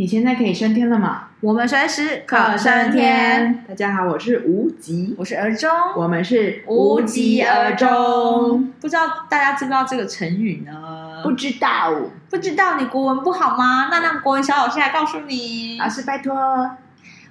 你现在可以升天了吗？我们随时可升天。大家好，我是无极，我是而中，我们是无疾而中。不知道大家知不知道这个成语呢？不知道，不知道你国文不好吗？那让国文小老师来告诉你。老师拜托。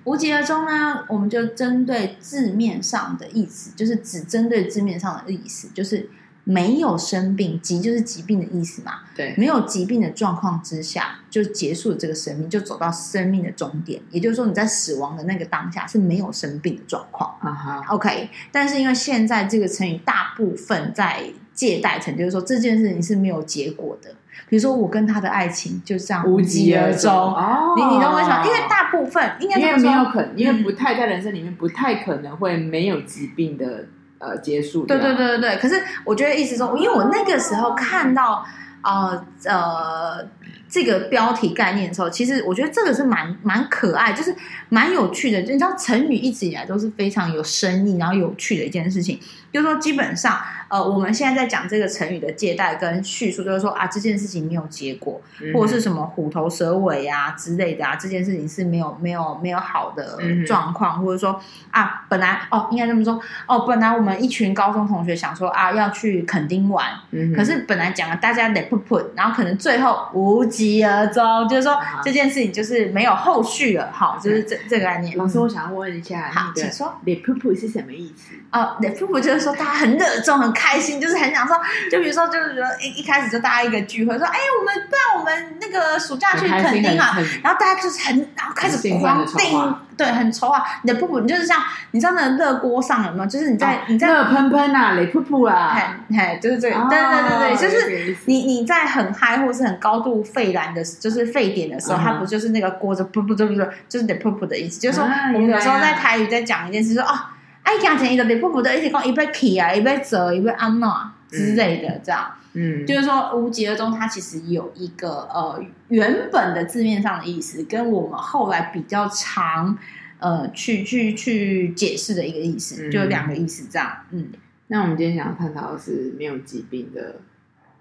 无疾而终呢，我们就针对字面上的意思，就是只针对字面上的意思，就是。没有生病，疾就是疾病的意思嘛？对，没有疾病的状况之下，就结束了这个生命，就走到生命的终点。也就是说，你在死亡的那个当下是没有生病的状况。啊哈，OK。但是因为现在这个成语大部分在借代成，就是说这件事情是没有结果的。比如说，我跟他的爱情就这样无疾而终。哦，你你懂我意思吗？因为大部分应该因为没有可能，因为不太在人生里面不太可能会没有疾病的。呃，结束。对对对对对。可是我觉得意思说，因为我那个时候看到呃呃这个标题概念的时候，其实我觉得这个是蛮蛮可爱，就是蛮有趣的。就你知道，成语一直以来都是非常有深意，然后有趣的一件事情。就是说，基本上，呃，我们现在在讲这个成语的借代跟叙述，就是说啊，这件事情没有结果，嗯、或者是什么虎头蛇尾啊之类的啊，这件事情是没有没有没有好的状况，嗯、或者说啊，本来哦，应该这么说哦，本来我们一群高中同学想说啊，要去垦丁玩，嗯、可是本来讲了大家得噗噗，然后可能最后无疾而终，就是说、啊、这件事情就是没有后续了，好，就是这这个概念。老师，我想要问一下，好，请说，脸噗噗是什么意思？哦，脸噗噗就是。说大家很热衷、很开心，就是很想说，就比如说，就是说一一开始就大家一个聚会，说，哎，我们不然我们那个暑假去垦丁啊，然后大家就是很，然后开始狂订，对，很愁啊。你的噗噗，你就是像你知道那个热锅上有没有？就是你在、哦、你在热喷喷啊，雷噗噗啊，嘿，嘿，就是这对对对对，就是你你在很嗨或是很高度沸燃的，就是沸点的时候，嗯、它不就是那个锅子噗噗，就不是就是雷噗噗的意思，就是说我们有时候在台语在讲一件事，说啊。哦哎，讲起来就得噗噗的，一直讲一杯起啊，一杯折，一杯安诺之类的，这样，嗯，就是说无疾而终，它其实有一个呃原本的字面上的意思，跟我们后来比较常呃去去去解释的一个意思，嗯、就有两个意思这样。嗯，那我们今天想要探讨的是没有疾病的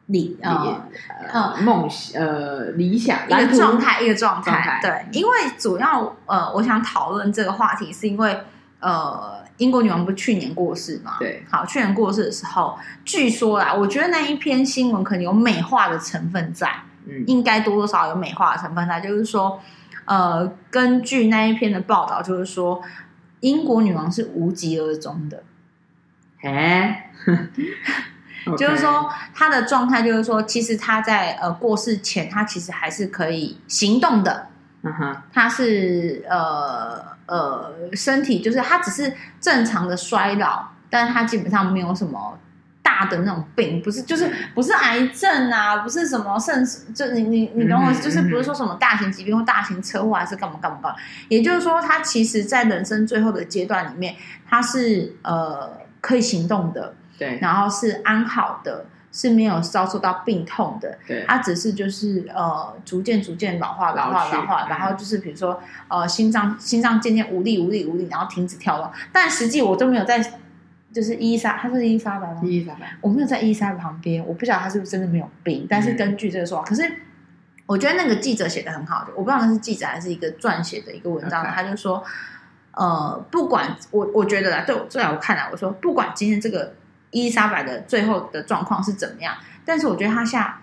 理呃呃梦呃理想一个状态一个状态。对，因为主要呃我想讨论这个话题，是因为呃。英国女王不是去年过世嘛？对，好，去年过世的时候，据说啦，我觉得那一篇新闻可能有美化的成分在，嗯，应该多多少少有美化的成分在，就是说，呃，根据那一篇的报道，就是说，英国女王是无疾而终的，哎，就是说她的状态，就是说，其实她在呃过世前，她其实还是可以行动的，嗯哼，她是呃。呃，身体就是她只是正常的衰老，但是他基本上没有什么大的那种病，不是就是不是癌症啊，不是什么肾，就你你你懂我，就是不是说什么大型疾病或大型车祸还是干嘛干嘛干嘛，也就是说，他其实在人生最后的阶段里面，他是呃可以行动的，对，然后是安好的。是没有遭受到病痛的，对，他只是就是呃逐渐逐渐老化老化老化，然后就是比如说呃心脏心脏渐渐无力无力无力，然后停止跳动。但实际我都没有在，就是伊莎，他是伊莎白吗？伊莎白，我没有在伊莎白旁边，我不晓得他是不是真的没有病。但是根据这个说法，可是我觉得那个记者写的很好，我不知道那是记者还是一个撰写的一个文章.他就说呃不管我我觉得啦，对我最好我看来，我说不管今天这个。伊莎白的最后的状况是怎么样？但是我觉得他下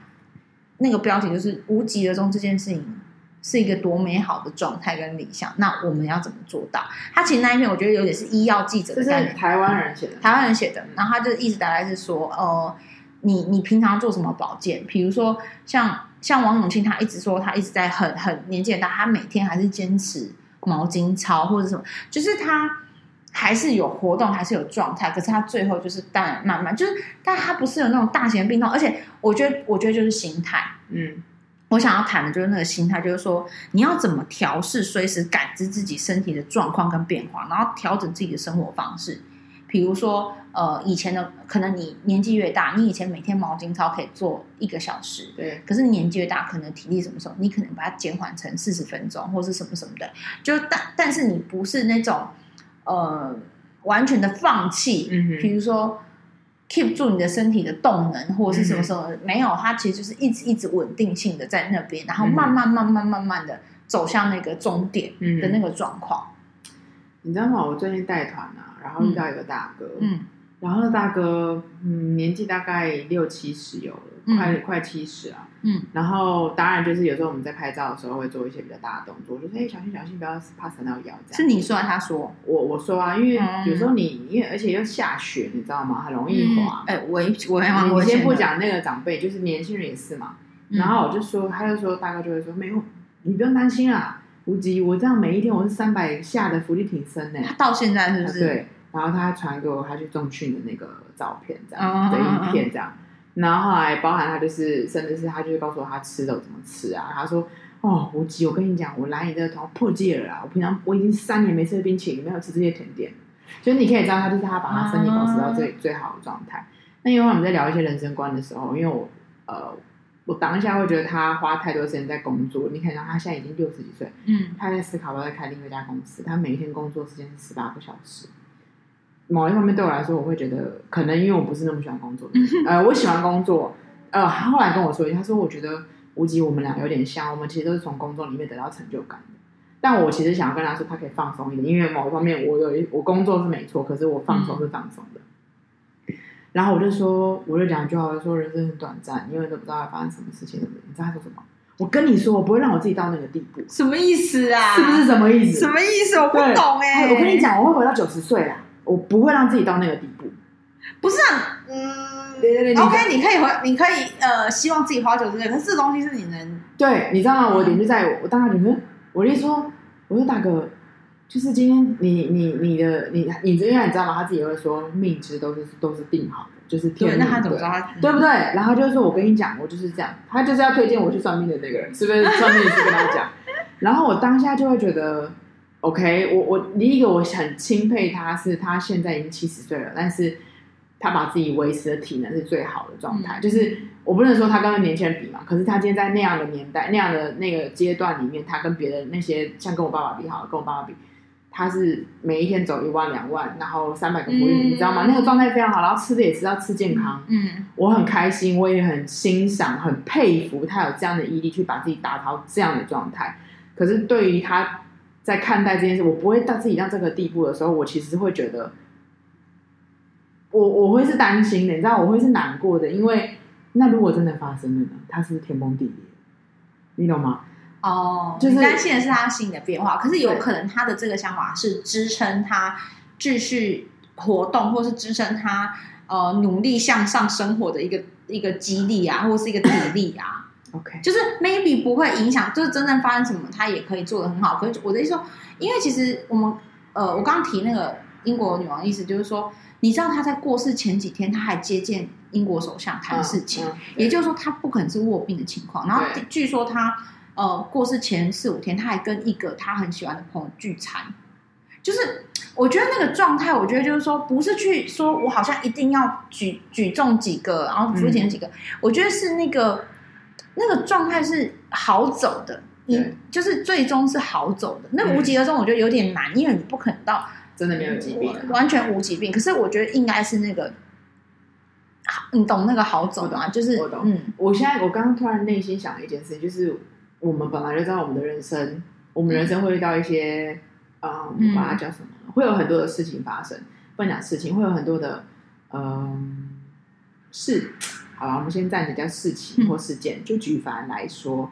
那个标题就是“无疾而终”这件事情是一个多美好的状态跟理想。那我们要怎么做到？他其实那一篇我觉得有点是医药记者的概念，台湾人写的，台湾人写的。然后他就意思大概是说，呃，你你平常做什么保健？比如说像像王永庆，他一直说他一直在很很年纪很大，他每天还是坚持毛巾操或者什么，就是他。还是有活动，还是有状态，可是他最后就是当然慢慢就是，但他不是有那种大型的病痛，而且我觉得，我觉得就是心态，嗯，我想要谈的就是那个心态，就是说你要怎么调试，随时感知自己身体的状况跟变化，然后调整自己的生活方式。比如说，呃，以前的可能你年纪越大，你以前每天毛巾操可以做一个小时，对，可是年纪越大，可能体力什么时候，你可能把它减缓成四十分钟，或是什么什么的，就但但是你不是那种。呃，完全的放弃，嗯，比如说 keep 住你的身体的动能，或者是什么什么，嗯、没有，它其实就是一直一直稳定性的在那边，然后慢慢慢慢慢慢的走向那个终点的那个状况。你知道吗？我最近带团啊，然后遇到一个大哥，嗯，然后大哥嗯年纪大概六七十有了，嗯、快快七十啊，嗯，然后当然就是有时候我们在拍照的时候会做一些比较大的动作，就说哎小心小心，不要怕闪到腰这样。是你说还是他说？我我说啊，因为有时候你因为而且又下雪，你知道吗？很容易滑。哎、嗯，我我我先不讲那个长辈，就是年轻人也是嘛。嗯、然后我就说，他就说大哥就会说没有，你不用担心啊。无极，我这样每一天我是三百下的伏地挺身呢，到现在是不是？对，然后他还传给我他去重训的那个照片，这样的影片这样。然后后来包含他就是，甚至是他就是告诉我他吃的怎么吃啊。他说：“哦，无极，我跟你讲，我来你这个团破戒了啦！我平常我已经三年没吃冰淇淋，没有吃这些甜点，所以你可以知道他就是他把他身体保持到最、嗯、最好的状态。那因为我们在聊一些人生观的时候，因为我呃。我当下会觉得他花太多时间在工作，你看到他现在已经六十几岁，嗯，他在思考要再开另一家公司，他每一天工作时间是十八个小时。某一方面对我来说，我会觉得可能因为我不是那么喜欢工作的，呃，我喜欢工作，呃，他后来跟我说一下，他说我觉得无极我们俩有点像，我们其实都是从工作里面得到成就感的。但我其实想要跟他说，他可以放松一点，因为某一方面我有一我工作是没错，可是我放松是放松的。嗯然后我就说，我就讲一句话，我说人生很短暂，因为都不知道会发生什么事情。你知道他说什么？我跟你说，我不会让我自己到那个地步。什么意思啊？是不是什么意思？什么意思？我不懂哎、欸。我跟你讲，我会活到九十岁啦，我不会让自己到那个地步。不是啊，嗯，对对对，OK，你可以回，你可以呃，希望自己活到九十岁，可是这东西是你能对，你知道吗？我点就在我，我当时觉得，我就说，我说大哥，就是今天你你你的你你这样你知道吗？他自己会说，命值都是都是定好的。就是天命，那他怎么知道他？对不对？然后就是说，我跟你讲，我就是这样。他就是要推荐我去算命的那个人，是不是？算命师跟他讲。然后我当下就会觉得，OK，我我第一个我很钦佩他，是他现在已经七十岁了，但是他把自己维持的体能是最好的状态。嗯、就是我不能说他跟年轻人比嘛，可是他今天在那样的年代、那样的那个阶段里面，他跟别的那些像跟我爸爸比好了，跟我爸爸比。他是每一天走一万两万，然后三百个伏地，嗯、你知道吗？那个状态非常好，然后吃的也知道吃健康。嗯，我很开心，我也很欣赏、很佩服他有这样的毅力去把自己打到这样的状态。可是对于他在看待这件事，我不会到自己到这个地步的时候，我其实会觉得，我我会是担心的，你知道，我会是难过的，因为那如果真的发生了呢？他是天崩地裂，你懂吗？哦，就是担心的是他心理的变化，可是有可能他的这个想法是支撑他继续活动，或是支撑他呃努力向上生活的一个一个激励啊，或是一个体力啊。OK，就是 maybe 不会影响，就是真正发生什么，他也可以做的很好。可是我的意思说，因为其实我们呃，我刚刚提那个英国女王的意思就是说，你知道她在过世前几天，她还接见英国首相谈事情，嗯嗯、也就是说她不可能是卧病的情况。然后据说她。呃，过世前四五天，她还跟一个她很喜欢的朋友聚餐，就是我觉得那个状态，我觉得就是说，不是去说我好像一定要举举重几个，然后举重几个，嗯、我觉得是那个那个状态是好走的，你就是最终是好走的。那无疾而终，我觉得有点难，嗯、因为你不可能到真的没有疾病，完全无疾病。可是我觉得应该是那个，你懂那个好走的吗？就是我懂。嗯，我现在我刚刚突然内心想了一件事，就是。我们本来就知道我们的人生，我们人生会遇到一些，嗯，嗯，我把它叫什么？会有很多的事情发生。不能讲事情，会有很多的，嗯，事。好了，我们先暂且叫事情或事件。嗯、就举凡来说，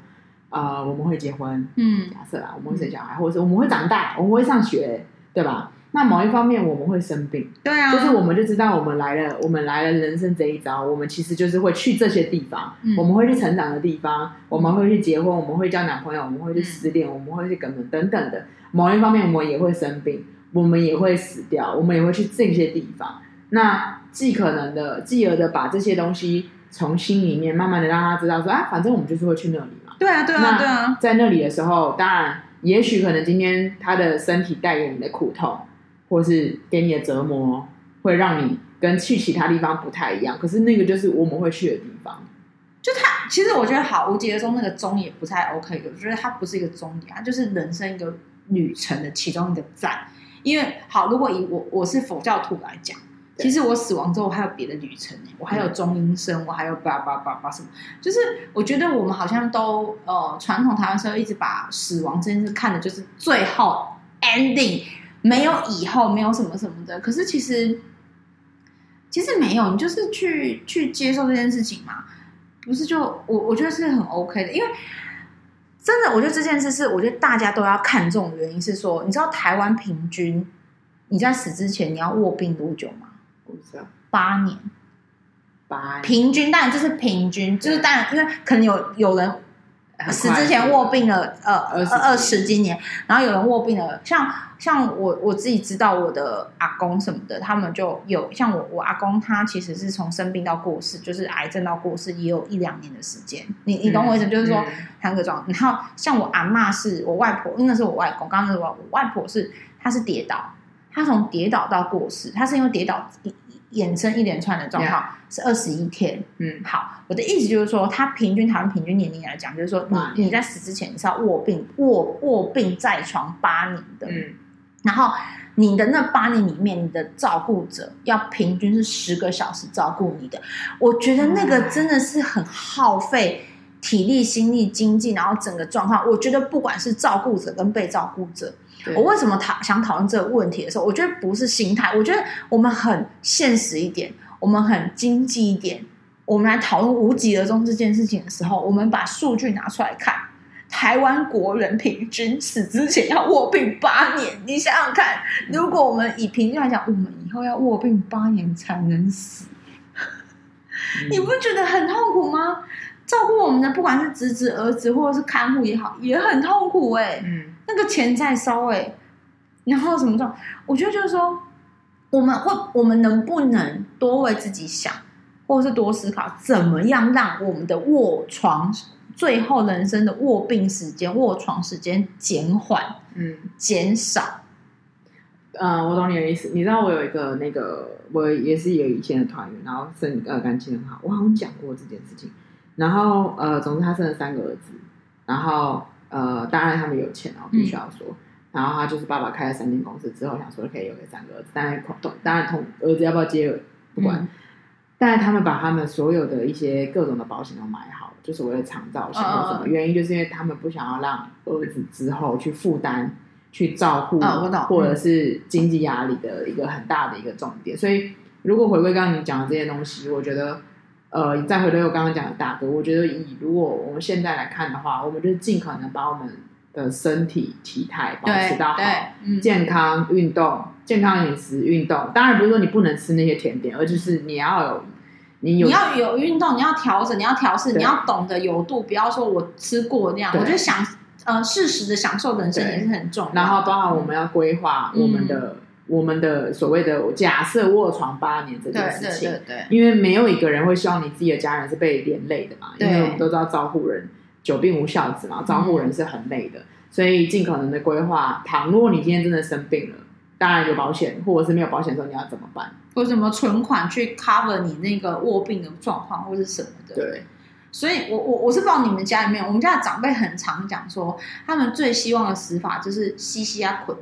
呃，我们会结婚，嗯，假设啦，我们会生小孩，或者是我们会长大，我们会上学，对吧？那某一方面我们会生病，对啊，就是我们就知道我们来了，我们来了人生这一招，我们其实就是会去这些地方，嗯、我们会去成长的地方，我们会去结婚，我们会交男朋友，我们会去失恋，嗯、我们会去等等等等的。某一方面我们也会生病，我们也会死掉，我们也会去这些地方。那尽可能的，继而的把这些东西从心里面慢慢的让他知道说啊，反正我们就是会去那里嘛。对啊，对啊，对啊。在那里的时候，当然，也许可能今天他的身体带给你的苦痛。或是给你的折磨，会让你跟去其他地方不太一样。可是那个就是我们会去的地方。就他，其实我觉得好，无疾而终那个终也不太 OK。我觉得它不是一个终点，它就是人生一个旅程的其中一个站。因为好，如果以我我是佛教徒来讲，其实我死亡之后还有别的旅程，我还有中阴身，我还有叭叭叭叭什么，就是我觉得我们好像都呃传统台湾社会一直把死亡这件事看的就是最后 ending，没有以后，没有什么什么的。可是其实其实没有，你就是去去接受这件事情嘛，不是就我我觉得是很 OK 的，因为真的我觉得这件事是我觉得大家都要看重的原因是说，你知道台湾平均你在死之前你要卧病多久吗？不知道，八年，八年平均，当然就是平均，就是当然，因为可能有有人死之前卧病了，呃，二二十几年，然后有人卧病了，像像我我自己知道我的阿公什么的，他们就有像我我阿公，他其实是从生病到过世，就是癌症到过世，也有一两年的时间。你你懂我意思，就是说三个状。然后像我阿妈是我外婆，因为那是我外公，刚刚那个我外婆是她是跌倒。他从跌倒到过世，他是因为跌倒衍生一连串的状况.是二十一天。嗯，好，我的意思就是说，他平均台湾平均年龄来讲，就是说你，你你在死之前你是要卧病卧卧病在床八年的。嗯，然后你的那八年里面，你的照顾者要平均是十个小时照顾你的。我觉得那个真的是很耗费体力、心力、经济，然后整个状况，我觉得不管是照顾者跟被照顾者。对我为什么讨想讨论这个问题的时候，我觉得不是心态，我觉得我们很现实一点，我们很经济一点，我们来讨论无疾而终这件事情的时候，我们把数据拿出来看，台湾国人平均死之前要卧病八年，你想想看，如果我们以平均来讲，我们以后要卧病八年才能死，嗯、你不觉得很痛苦吗？照顾我们的不管是侄子、儿子，或者是看护也好，也很痛苦哎、欸。嗯。那个钱在烧哎，然后什么状？我觉得就是说，我们会，我们能不能多为自己想，或者是多思考，怎么样让我们的卧床最后人生的卧病时间、卧床时间减缓，嗯，减少。嗯，我懂你的意思。你知道我有一个那个，我也是有以前的团员，然后生呃感情很好，我好像讲过这件事情。然后呃，总之他生了三个儿子，然后。呃，当然他们有钱哦，必须要说。嗯、然后他就是爸爸开了三间公司之后，想说可以有个三个儿子，当然同当然同儿子要不要接不管。嗯、但是他们把他们所有的一些各种的保险都买好，就是为了长照险或什么原因，就是因为他们不想要让儿子之后去负担、去照顾，哦、或者是经济压力的一个很大的一个重点。所以，如果回归刚刚你讲的这些东西，我觉得。呃，再回到我刚刚讲的大哥，我觉得以如果我们现在来看的话，我们就是尽可能把我们的身体体态保持到好，嗯、健康运动、健康饮食运动。当然不是说你不能吃那些甜点，而就是你要有你有你要有运动，你要调整，你要调试，你要懂得有度，不要说我吃过那样。我觉得享呃适时的享受人生也是很重要。然后包含我们要规划我们的。嗯我们的所谓的假设卧床八年这件事情，对对对对，因为没有一个人会希望你自己的家人是被连累的嘛，因为我们都知道照顾人久病无孝子嘛，照顾人是很累的，嗯、所以尽可能的规划。倘若你今天真的生病了，当然有保险，或者是没有保险的时候，你要怎么办？或什么存款去 cover 你那个卧病的状况，或是什么的？对。所以我我我是不知道你们家里面，我们家的长辈很常讲说，他们最希望的死法就是西西啊捆。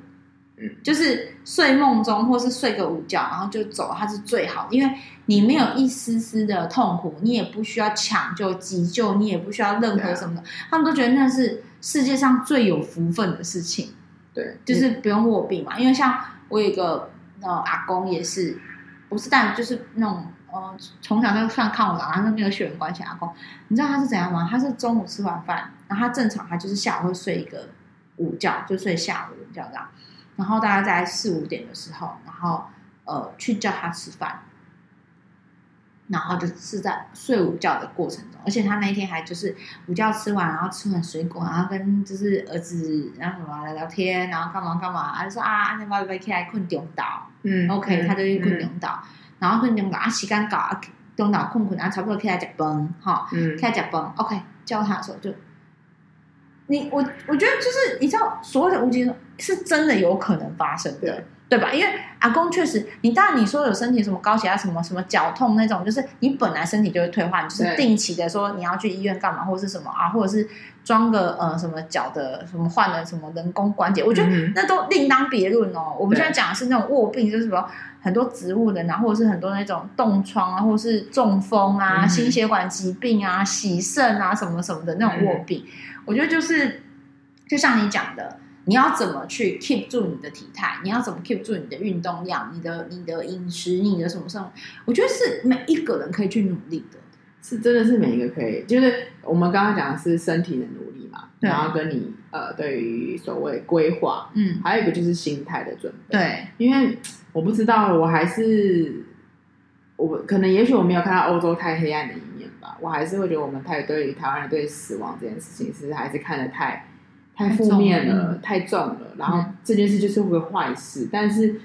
就是睡梦中，或是睡个午觉，然后就走，它是最好，因为你没有一丝丝的痛苦，你也不需要抢救急救，你也不需要任何什么的，他们都觉得那是世界上最有福分的事情。对，就是不用卧病嘛。因为像我有一个呃阿公也是，不是但就是那种呃从小就算看我长大，他没有血缘关系阿公，你知道他是怎样吗？他是中午吃完饭，然后他正常他就是下午会睡一个午觉，就睡下午午觉这样。然后大家在四五点的时候，然后呃去叫他吃饭，然后就是在睡午觉的过程中，而且他那一天还就是午觉吃完，然后吃完水果，然后跟就是儿子然后什么聊聊天，然后干嘛干嘛，他就说啊，你妈要起来困中岛，嗯，OK，他就去困中岛，嗯、然后困中岛啊时间到啊中岛困困啊差不多起来食饭哈，嗯，起来食饭，OK，叫他的时候就，你我我觉得就是你知道所谓的无疾是真的有可能发生的。对对吧？因为阿公确实，你当然你说有身体什么高血压、什么什么脚痛那种，就是你本来身体就会退化，你就是定期的说你要去医院干嘛，或者是什么啊，或者是装个呃什么脚的什么换了什么人工关节，我觉得那都另当别论哦。我们现在讲的是那种卧病，就是什么很多植物人，然后或者是很多那种冻疮啊，或者是中风啊、心血管疾病啊、洗肾啊什么什么的那种卧病，我觉得就是就像你讲的。你要怎么去 keep 住你的体态？你要怎么 keep 住你的运动量？你的你的饮食？你的什么什么？我觉得是每一个人可以去努力的，是真的是每一个可以。就是我们刚刚讲的是身体的努力嘛，然后跟你呃对于所谓规划，嗯，还有一个就是心态的准备。对，因为我不知道，我还是我可能也许我没有看到欧洲太黑暗的一面吧，我还是会觉得我们太对于台湾人对死亡这件事情是还是看得太。太负面了，太重了，然后这件事就是会坏事。嗯、但是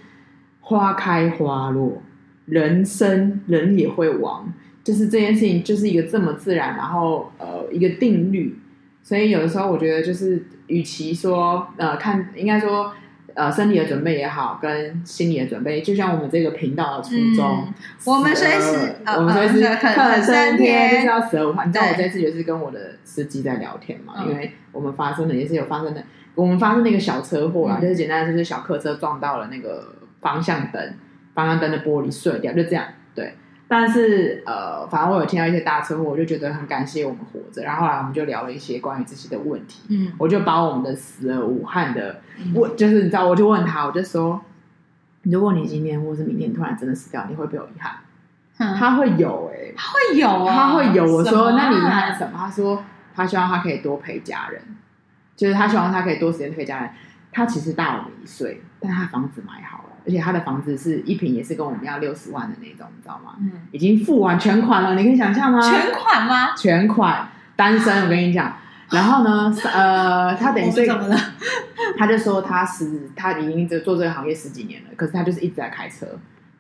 花开花落，人生人也会亡，就是这件事情就是一个这么自然，然后呃一个定律。所以有的时候我觉得，就是与其说呃看，应该说。呃，身体的准备也好，跟心理的准备，就像我们这个频道的初衷，嗯、我们随时，我们随时肯升天，就是要十二五。你知道我这次也是跟我的司机在聊天嘛，因为我们发生的也是有发生的，我们发生那个小车祸啊，嗯、就是简单的就是小客车撞到了那个方向灯，方向灯的玻璃碎掉，就这样，对。但是呃，反正我有听到一些大车祸，我就觉得很感谢我们活着。然后后来我们就聊了一些关于这些的问题。嗯，我就把我们的死而无憾的问，嗯、就是你知道，我就问他，我就说，如果你今天或是明天突然真的死掉，你会不会有遗憾？嗯、他会有哎、欸，他会有啊，他会有。我说，那你遗憾什么？他说，他希望他可以多陪家人，就是他希望他可以多时间陪家人。他其实大我们一岁，但他房子买好了。而且他的房子是一平，也是跟我们要六十万的那种，你知道吗？嗯，已经付完全款了，你可以想象吗？全款吗？全款，单身，我跟你讲。然后呢，呃，他等于说，他就说他是他已经做做这个行业十几年了，可是他就是一直在开车，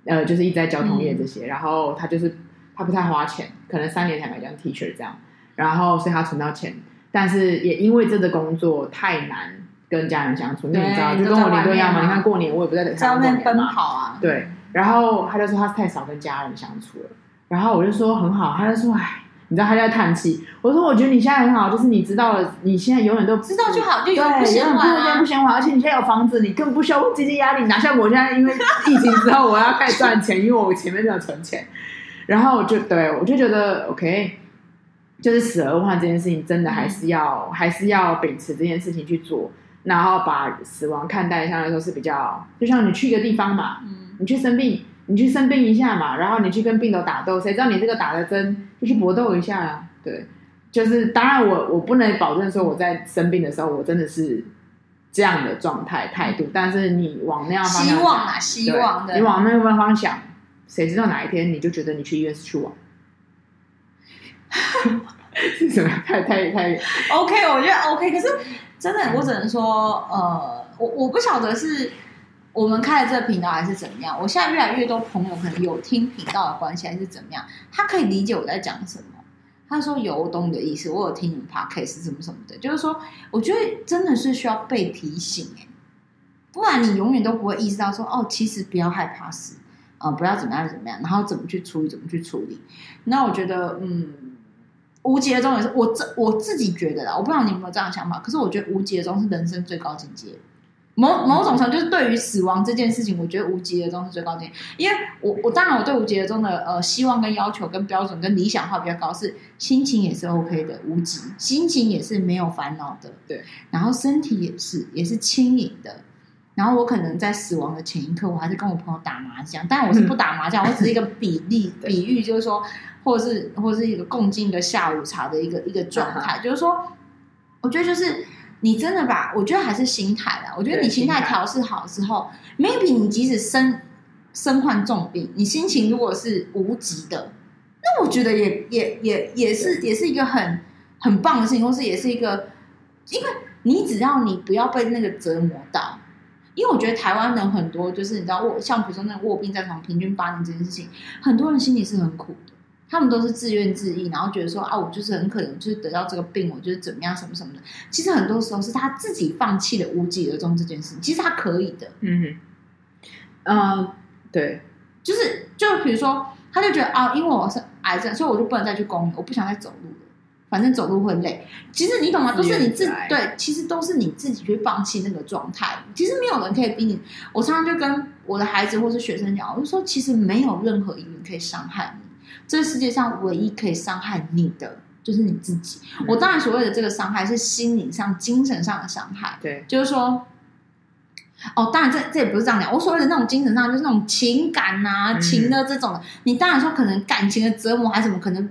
呃，就是一直在交通业这些。嗯、然后他就是他不太花钱，可能三年才买一张 T 恤这样。然后所以他存到钱，但是也因为这个工作太难。跟家人相处，那你知道，就跟我邻居一样嘛。你看过年，我也不在等他过年嘛。对，然后他就说他太少跟家人相处了。然后我就说很好，他就说哎，你知道他在叹气。我说我觉得你现在很好，就是你知道了，你现在永远都知道就好，就永远不嫌晚，不嫌晚。而且你现在有房子，你更不需要经济压力。哪像我现在，因为疫情之后我要开始赚钱，因为我前面没有存钱。然后我就对我就觉得 OK，就是死而无憾这件事情，真的还是要还是要秉持这件事情去做。然后把死亡看待相对来说是比较，就像你去一个地方嘛，嗯、你去生病，你去生病一下嘛，然后你去跟病毒打斗，谁知道你这个打的针就去搏斗一下啊？对，就是当然我我不能保证说我在生病的时候我真的是这样的状态态度，但是你往那样方希望啊，希望的，你往那个方向想，谁知道哪一天你就觉得你去医院是去玩？是什么？太太太 OK，我觉得 OK，可是。真的，我只能说，呃，我我不晓得是我们开了这个频道还是怎么样。我现在越来越多朋友可能有听频道的关系还是怎么样，他可以理解我在讲什么。他说有，我懂你的意思，我有听你们 podcast 什么什么的，就是说，我觉得真的是需要被提醒哎，不然你永远都不会意识到说，哦，其实不要害怕死，嗯、呃，不要怎么样怎么样，然后怎么去处理，怎么去处理。那我觉得，嗯。无疾而终也是我自我自己觉得啦，我不知道你有没有这样的想法。可是我觉得无疾而终是人生最高境界。某某种程度就是对于死亡这件事情，我觉得无疾而终是最高境界。因为我我当然我对无疾而终的呃希望跟要求跟标准跟理想化比较高，是心情也是 OK 的，无疾，心情也是没有烦恼的，对。然后身体也是也是轻盈的。然后我可能在死亡的前一刻，我还是跟我朋友打麻将，但我是不打麻将，我只是一个比例 比喻，就是说。或者是，或者是一个共进的下午茶的一个一个状态，就是说，我觉得就是你真的把，我觉得还是心态啦。我觉得你心态调试好之后，maybe 你即使身身患重病，你心情如果是无极的，那我觉得也也也也是也是一个很很棒的事情，或是也是一个，因为你只要你不要被那个折磨到，因为我觉得台湾人很多就是你知道卧，像比如说那个卧病在床平均八年这件事情，很多人心里是很苦的。他们都是自怨自艾，然后觉得说啊，我就是很可能就是得到这个病，我就是怎么样什么什么的。其实很多时候是他自己放弃了无疾而终这件事情，其实他可以的。嗯哼，嗯、呃，对，就是就比如说，他就觉得啊，因为我是癌症，所以我就不能再去公园，我不想再走路了，反正走路会累。其实你懂吗？都是你自己对，其实都是你自己去放弃那个状态。其实没有人可以逼你。我常常就跟我的孩子或是学生讲，我就说，其实没有任何一个人可以伤害你。这个世界上唯一可以伤害你的，就是你自己。嗯、我当然所谓的这个伤害是心理上、精神上的伤害。对，就是说。哦，当然这这也不是这样讲。我所谓的那种精神上，就是那种情感啊、嗯、情的这种的。你当然说可能感情的折磨还是什么，可能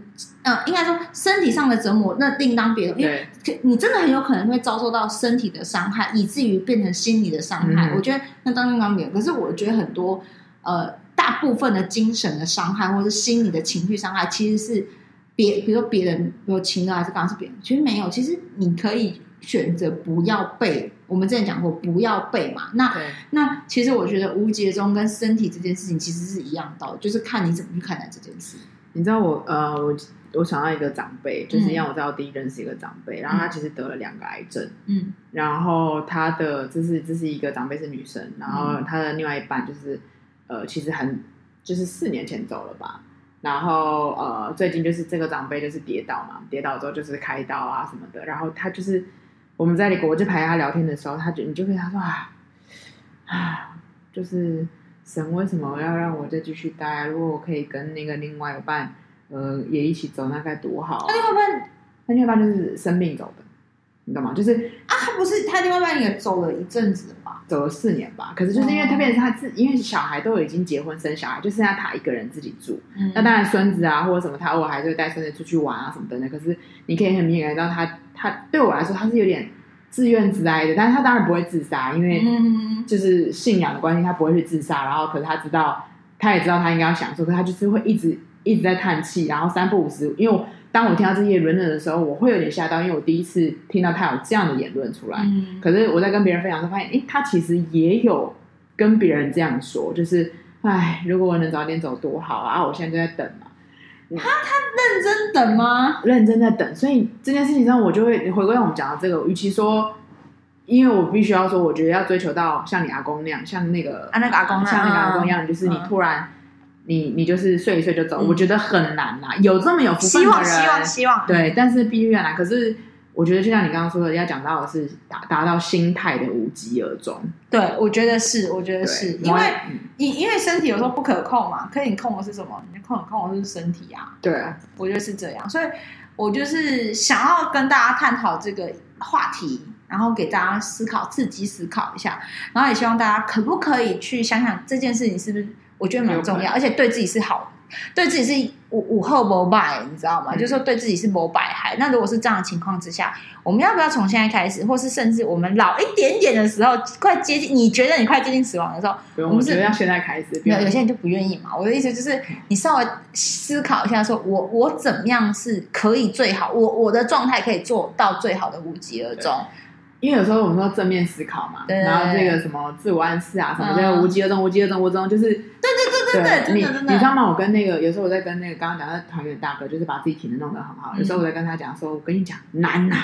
嗯、呃，应该说身体上的折磨那另当别论。因为你真的很有可能会遭受到身体的伤害，以至于变成心理的伤害。嗯、我觉得那当另当别论。可是我觉得很多呃，大部分的精神的伤害或者是心理的情绪伤害，其实是别，比如说别人有情的还是刚刚是别人，其实没有。其实你可以。选择不要背，我们之前讲过不要背嘛。那对那其实我觉得无节中跟身体这件事情其实是一样的，就是看你怎么去看待这件事。你知道我呃，我我想到一个长辈，就是让我知道第一认识一个长辈，嗯、然后他其实得了两个癌症，嗯，然后他的这是这是一个长辈是女生，然后他的另外一半就是呃，其实很就是四年前走了吧。然后呃，最近就是这个长辈就是跌倒嘛，跌倒之后就是开刀啊什么的，然后他就是。我们在里，我就陪他聊天的时候，他就你就跟他说啊啊，就是神为什么要让我再继续待？如果我可以跟那个另外一半，呃，也一起走，那该多好啊！那另外一半，他另外一半就是生病走的，你懂吗？就是啊，他不是他另外一半也走了一阵子了吧？走了四年吧。可是就是因为他变成他自，因为小孩都已经结婚生小孩，就剩下他一个人自己住。嗯、那当然孙子啊或者什么，他偶尔还是会带孙子出去玩啊什么的。可是你可以很明显感觉到他。他对我来说，他是有点自怨自哀的，但是他当然不会自杀，因为就是信仰的关系，他不会去自杀。然后，可是他知道，他也知道他应该要享受，可是他就是会一直一直在叹气，然后三不五时。因为我当我听到这些言论的时候，我会有点吓到，因为我第一次听到他有这样的言论出来。嗯、可是我在跟别人分享的时候，发现，诶，他其实也有跟别人这样说，就是，哎，如果我能早点走多好啊！我现在就在等嘛。他他认真等吗？认真在等，所以这件事情上，我就会回归我们讲的这个。与其说，因为我必须要说，我觉得要追求到像你阿公那样，像那个啊那个阿公，像那个阿公一样，就是你突然，你你就是睡一睡就走，我觉得很难呐。有这么有福分的人，希望希望对，但是必须要来。可是。我觉得就像你刚刚说的，要讲到的是达达到心态的无疾而终。对，我觉得是，我觉得是因为你、嗯、因为身体有时候不可控嘛，可以你控的是什么？你控控的是身体啊。对啊，我觉得是这样，所以我就是想要跟大家探讨这个话题，然后给大家思考，刺激思考一下，然后也希望大家可不可以去想想这件事情是不是？我觉得蛮重要，而且对自己是好的。对自己是午午后膜拜，你知道吗？嗯、就是说对自己是膜拜害。那如果是这样的情况之下，我们要不要从现在开始，或是甚至我们老一点点的时候，快接近，你觉得你快接近死亡的时候，我们是我要现在开始。有有些人就不愿意嘛。我的意思就是，你稍微思考一下说，说我我怎么样是可以最好，我我的状态可以做到最好的无疾而终。因为有时候我们说正面思考嘛，然后这个什么自我暗示啊，什么这个无疾而终，无疾而终，无疾而终，就是对对对对对，你你知道吗？我跟那个有时候我在跟那个刚刚讲的团员大哥，就是把自己体能弄得很好。有时候我在跟他讲说，我跟你讲难呐，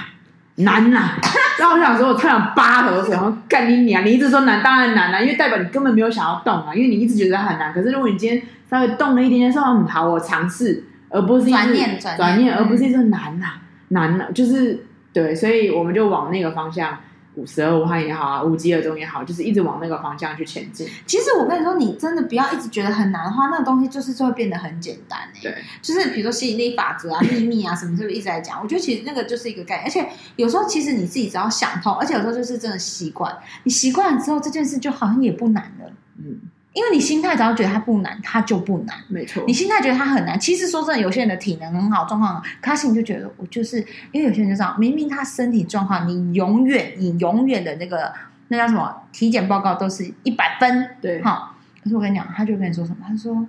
难呐。然后我想说，我突然八头水，然后干你娘！你一直说难，当然难啊，因为代表你根本没有想要动啊，因为你一直觉得它很难。可是如果你今天稍微动了一点点，说嗯好，我尝试，而不是转念转念，而不是说难呐难呐，就是。对，所以我们就往那个方向，五十二武汉也好啊，五 G 二中也好，就是一直往那个方向去前进。其实我跟你说，你真的不要一直觉得很难的话，那个东西就是就会变得很简单诶。对，就是比如说吸引力法则啊、秘密啊什么，是不是一直在讲？我觉得其实那个就是一个概念，而且有时候其实你自己只要想通，而且有时候就是真的习惯，你习惯了之后，这件事就好像也不难了。嗯。因为你心态只要觉得它不难，它就不难。没错，你心态觉得它很难，其实说真的，有些人的体能很好，状况好，他心里就觉得我就是，因为有些人就这样，明明他身体状况，你永远你永远的那个那叫什么体检报告都是一百分，对，哈。可是我跟你讲，他就跟你说什么？他说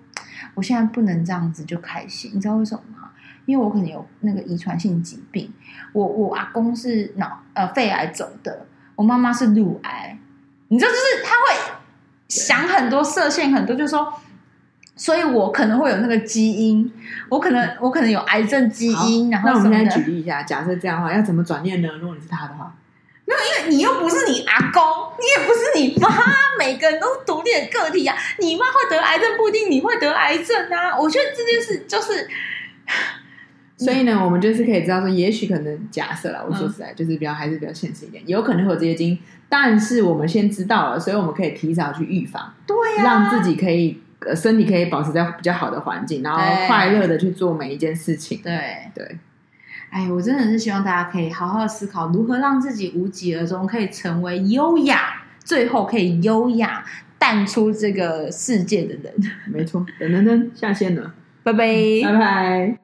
我现在不能这样子就开心，你知道为什么吗？因为我可能有那个遗传性疾病，我我阿公是脑呃肺癌走的，我妈妈是乳癌，你知道就是他会。想很多，设限很多，就是说，所以我可能会有那个基因，我可能我可能有癌症基因。然后那我们现在举例一下，假设这样的话，要怎么转念呢？如果你是他的话，没有，因为你又不是你阿公，你也不是你妈，每个人都是独立的个体啊。你妈会得癌症，不一定你会得癌症啊。我觉得这件事就是。所以呢，我们就是可以知道说，也许可能假设了，我说实在，就是比较还是比较现实一点，有可能会有这些基因，但是我们先知道了，所以我们可以提早去预防，对呀，让自己可以呃身体可以保持在比较好的环境，然后快乐的去做每一件事情。对对，哎，我真的是希望大家可以好好思考如何让自己无疾而终，可以成为优雅，最后可以优雅淡出这个世界的人。没错，等等等，下线了，拜拜，拜拜。